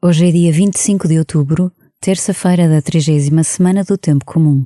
Hoje é dia 25 de outubro, terça-feira da trigésima semana do Tempo Comum.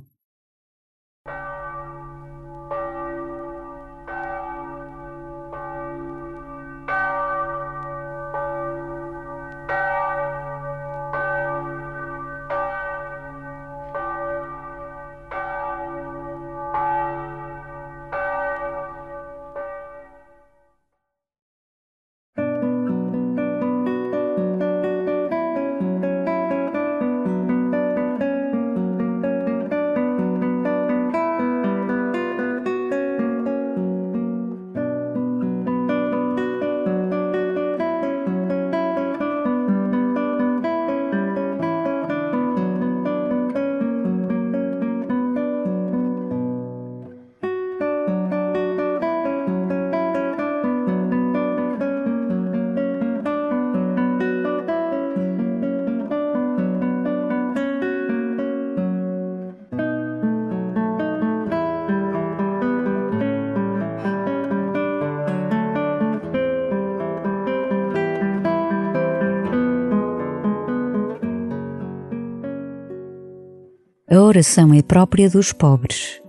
A oração é própria dos pobres,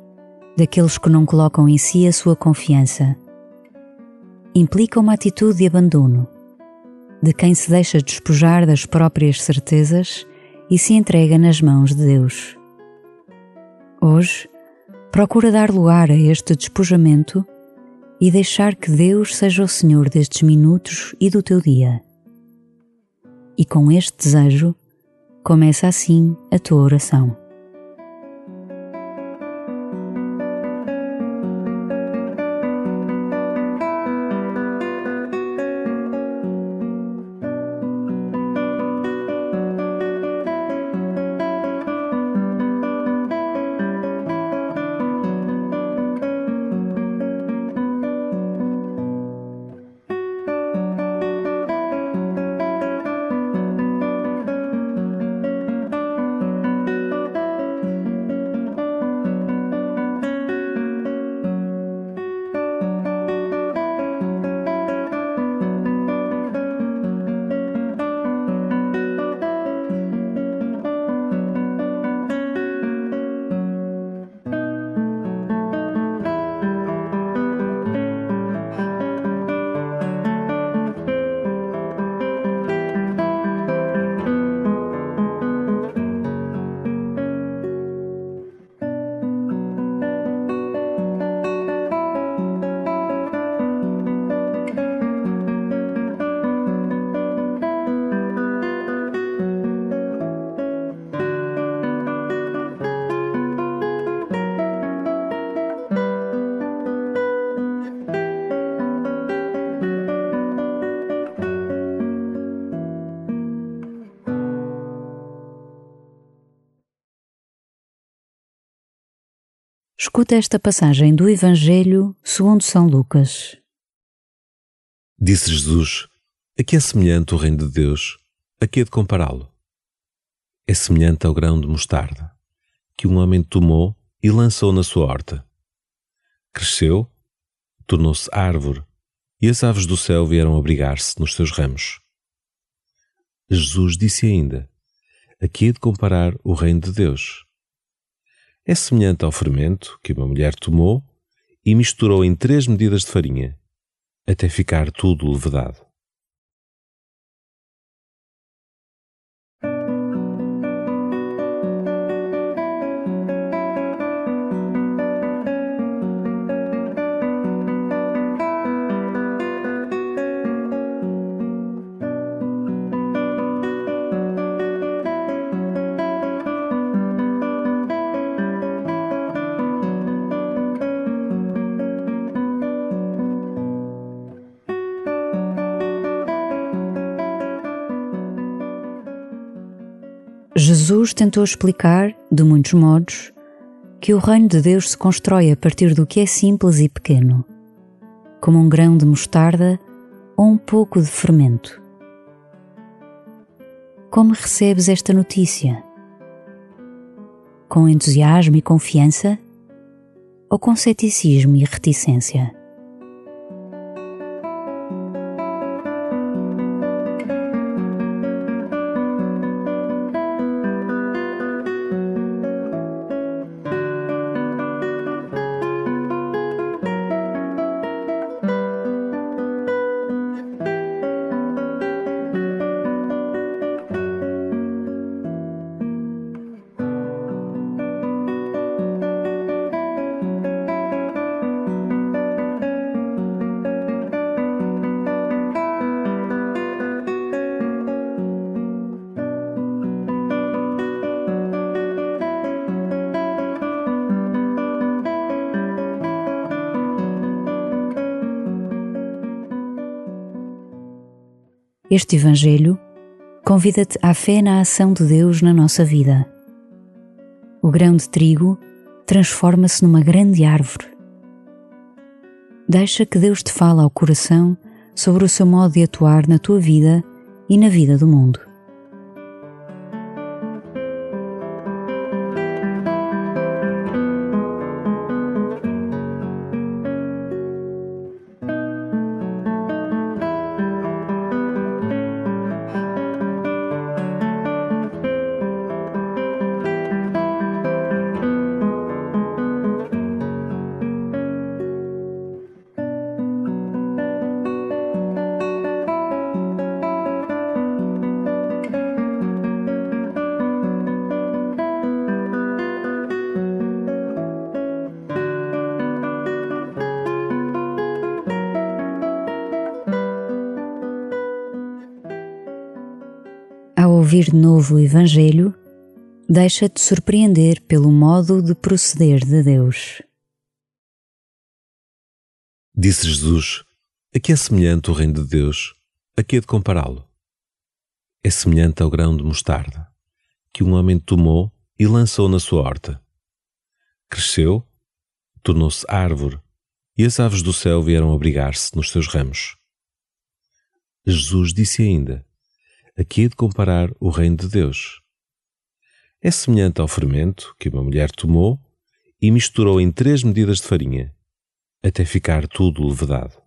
daqueles que não colocam em si a sua confiança. Implica uma atitude de abandono, de quem se deixa despojar das próprias certezas e se entrega nas mãos de Deus. Hoje, procura dar lugar a este despojamento e deixar que Deus seja o Senhor destes minutos e do teu dia. E com este desejo, começa assim a tua oração. Escuta esta passagem do Evangelho segundo São Lucas. Disse Jesus: A que é semelhante o reino de Deus? A que é de compará-lo? É semelhante ao grão de mostarda, que um homem tomou e lançou na sua horta. Cresceu, tornou-se árvore, e as aves do céu vieram abrigar-se nos seus ramos. Jesus disse ainda: A que é de comparar o reino de Deus? É semelhante ao fermento que uma mulher tomou e misturou em três medidas de farinha, até ficar tudo levedado. Jesus tentou explicar, de muitos modos, que o reino de Deus se constrói a partir do que é simples e pequeno, como um grão de mostarda ou um pouco de fermento. Como recebes esta notícia? Com entusiasmo e confiança? Ou com ceticismo e reticência? Este Evangelho convida-te à fé na ação de Deus na nossa vida. O grão de trigo transforma-se numa grande árvore. Deixa que Deus te fale ao coração sobre o seu modo de atuar na tua vida e na vida do mundo. Ouvir de novo o Evangelho, deixa-te surpreender pelo modo de proceder de Deus. Disse Jesus: A que é semelhante o reino de Deus? A que é de compará-lo? É semelhante ao grão de mostarda, que um homem tomou e lançou na sua horta. Cresceu, tornou-se árvore, e as aves do céu vieram abrigar-se nos seus ramos. Jesus disse ainda: aqui de comparar o reino de Deus. É semelhante ao fermento que uma mulher tomou e misturou em três medidas de farinha, até ficar tudo levedado.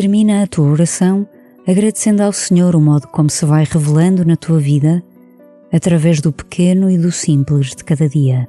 Termina a tua oração agradecendo ao Senhor o modo como se vai revelando na tua vida através do pequeno e do simples de cada dia.